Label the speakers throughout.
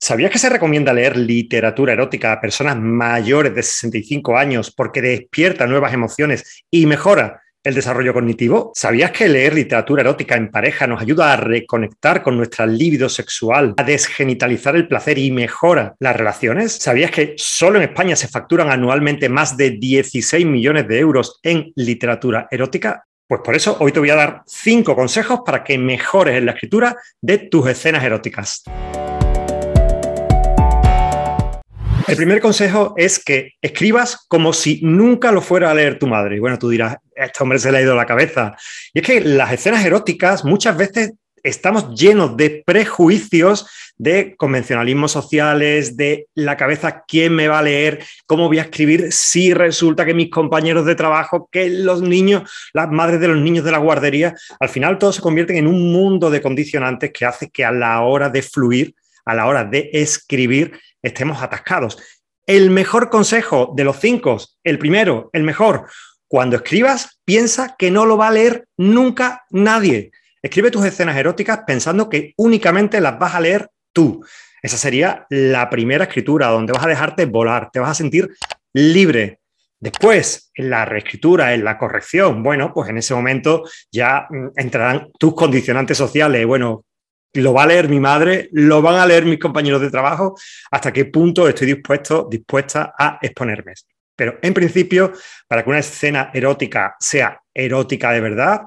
Speaker 1: ¿Sabías que se recomienda leer literatura erótica a personas mayores de 65 años porque despierta nuevas emociones y mejora el desarrollo cognitivo? ¿Sabías que leer literatura erótica en pareja nos ayuda a reconectar con nuestra libido sexual, a desgenitalizar el placer y mejora las relaciones? ¿Sabías que solo en España se facturan anualmente más de 16 millones de euros en literatura erótica? Pues por eso hoy te voy a dar cinco consejos para que mejores en la escritura de tus escenas eróticas. El primer consejo es que escribas como si nunca lo fuera a leer tu madre. Y bueno, tú dirás, este hombre se le ha ido la cabeza. Y es que las escenas eróticas muchas veces estamos llenos de prejuicios, de convencionalismos sociales, de la cabeza, quién me va a leer, cómo voy a escribir si resulta que mis compañeros de trabajo, que los niños, las madres de los niños de la guardería, al final todo se convierte en un mundo de condicionantes que hace que a la hora de fluir, a la hora de escribir, estemos atascados. El mejor consejo de los cinco, el primero, el mejor, cuando escribas, piensa que no lo va a leer nunca nadie. Escribe tus escenas eróticas pensando que únicamente las vas a leer tú. Esa sería la primera escritura, donde vas a dejarte volar, te vas a sentir libre. Después, en la reescritura, en la corrección, bueno, pues en ese momento ya mm, entrarán tus condicionantes sociales. Bueno, lo va a leer mi madre, lo van a leer mis compañeros de trabajo, hasta qué punto estoy dispuesto, dispuesta a exponerme. Pero en principio, para que una escena erótica sea erótica de verdad,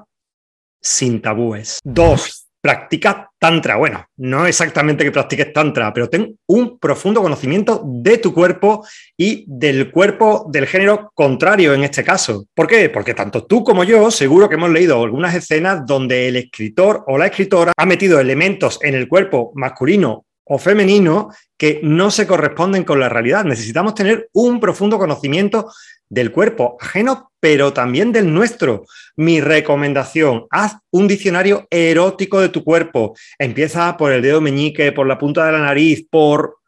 Speaker 1: sin tabúes. Dos, practica tantra. Bueno, no exactamente que practiques tantra, pero ten un profundo conocimiento de tu cuerpo y del cuerpo del género contrario en este caso. ¿Por qué? Porque tanto tú como yo seguro que hemos leído algunas escenas donde el escritor o la escritora ha metido elementos en el cuerpo masculino o femenino que no se corresponden con la realidad. Necesitamos tener un profundo conocimiento del cuerpo ajeno, pero también del nuestro. Mi recomendación, haz un diccionario erótico de tu cuerpo. Empieza por el dedo meñique, por la punta de la nariz, por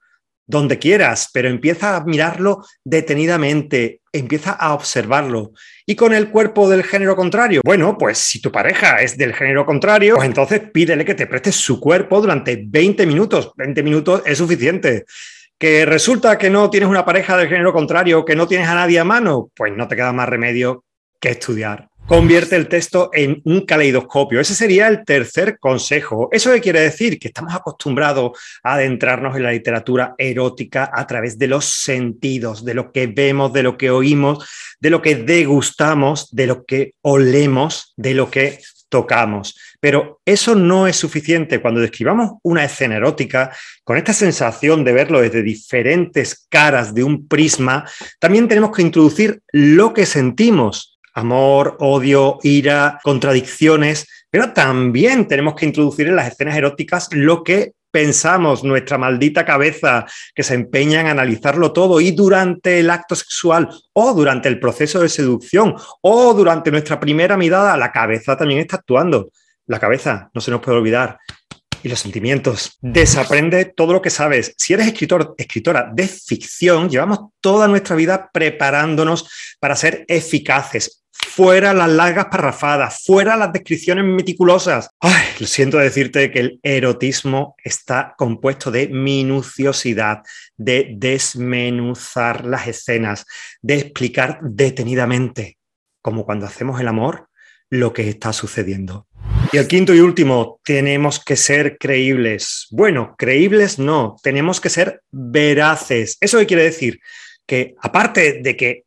Speaker 1: donde quieras, pero empieza a mirarlo detenidamente, empieza a observarlo. ¿Y con el cuerpo del género contrario? Bueno, pues si tu pareja es del género contrario, pues entonces pídele que te preste su cuerpo durante 20 minutos. 20 minutos es suficiente que resulta que no tienes una pareja del género contrario, que no tienes a nadie a mano, pues no te queda más remedio que estudiar. Convierte el texto en un caleidoscopio. Ese sería el tercer consejo. ¿Eso qué quiere decir? Que estamos acostumbrados a adentrarnos en la literatura erótica a través de los sentidos, de lo que vemos, de lo que oímos, de lo que degustamos, de lo que olemos, de lo que tocamos. Pero eso no es suficiente. Cuando describamos una escena erótica, con esta sensación de verlo desde diferentes caras de un prisma, también tenemos que introducir lo que sentimos. Amor, odio, ira, contradicciones, pero también tenemos que introducir en las escenas eróticas lo que pensamos, nuestra maldita cabeza que se empeña en analizarlo todo y durante el acto sexual o durante el proceso de seducción o durante nuestra primera mirada, la cabeza también está actuando. La cabeza, no se nos puede olvidar. Y los sentimientos. Desaprende todo lo que sabes. Si eres escritor, escritora de ficción, llevamos toda nuestra vida preparándonos para ser eficaces, fuera las largas parrafadas, fuera las descripciones meticulosas. Ay, lo siento decirte que el erotismo está compuesto de minuciosidad, de desmenuzar las escenas, de explicar detenidamente, como cuando hacemos el amor, lo que está sucediendo. Y el quinto y último, tenemos que ser creíbles. Bueno, creíbles no, tenemos que ser veraces. ¿Eso qué quiere decir? Que aparte de que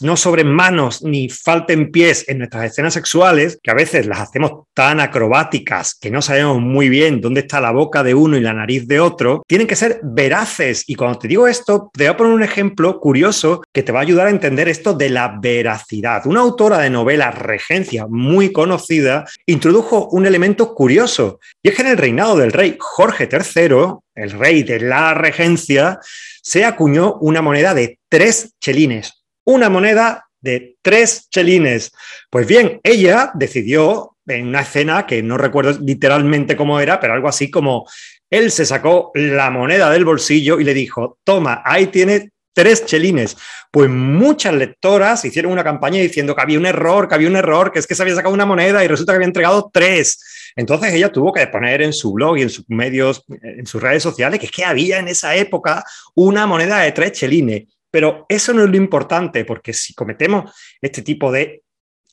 Speaker 1: no sobren manos ni falten pies en nuestras escenas sexuales, que a veces las hacemos tan acrobáticas que no sabemos muy bien dónde está la boca de uno y la nariz de otro, tienen que ser veraces. Y cuando te digo esto, te voy a poner un ejemplo curioso que te va a ayudar a entender esto de la veracidad. Una autora de novela regencia muy conocida introdujo un elemento curioso, y es que en el reinado del rey Jorge III, el rey de la regencia, se acuñó una moneda de tres chelines, una moneda de tres chelines. Pues bien, ella decidió en una escena que no recuerdo literalmente cómo era, pero algo así como él se sacó la moneda del bolsillo y le dijo, toma, ahí tiene tres chelines. Pues muchas lectoras hicieron una campaña diciendo que había un error, que había un error, que es que se había sacado una moneda y resulta que había entregado tres. Entonces ella tuvo que poner en su blog y en sus medios, en sus redes sociales, que es que había en esa época una moneda de tres chelines. Pero eso no es lo importante, porque si cometemos este tipo de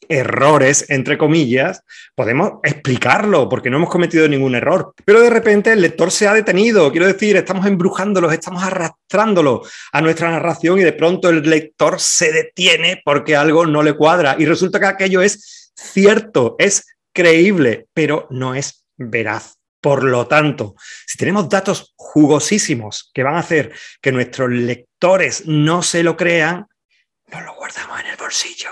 Speaker 1: errores, entre comillas, podemos explicarlo porque no hemos cometido ningún error. Pero de repente el lector se ha detenido, quiero decir, estamos embrujándolos, estamos arrastrándolo a nuestra narración y de pronto el lector se detiene porque algo no le cuadra y resulta que aquello es cierto, es creíble, pero no es veraz. Por lo tanto, si tenemos datos jugosísimos que van a hacer que nuestros lectores no se lo crean, no lo guardamos en el bolsillo.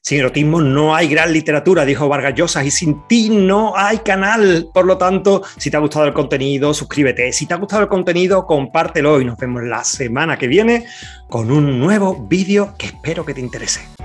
Speaker 1: Sin erotismo no hay gran literatura, dijo Vargas Llosa, y sin ti no hay canal. Por lo tanto, si te ha gustado el contenido, suscríbete. Si te ha gustado el contenido, compártelo y nos vemos la semana que viene con un nuevo vídeo que espero que te interese.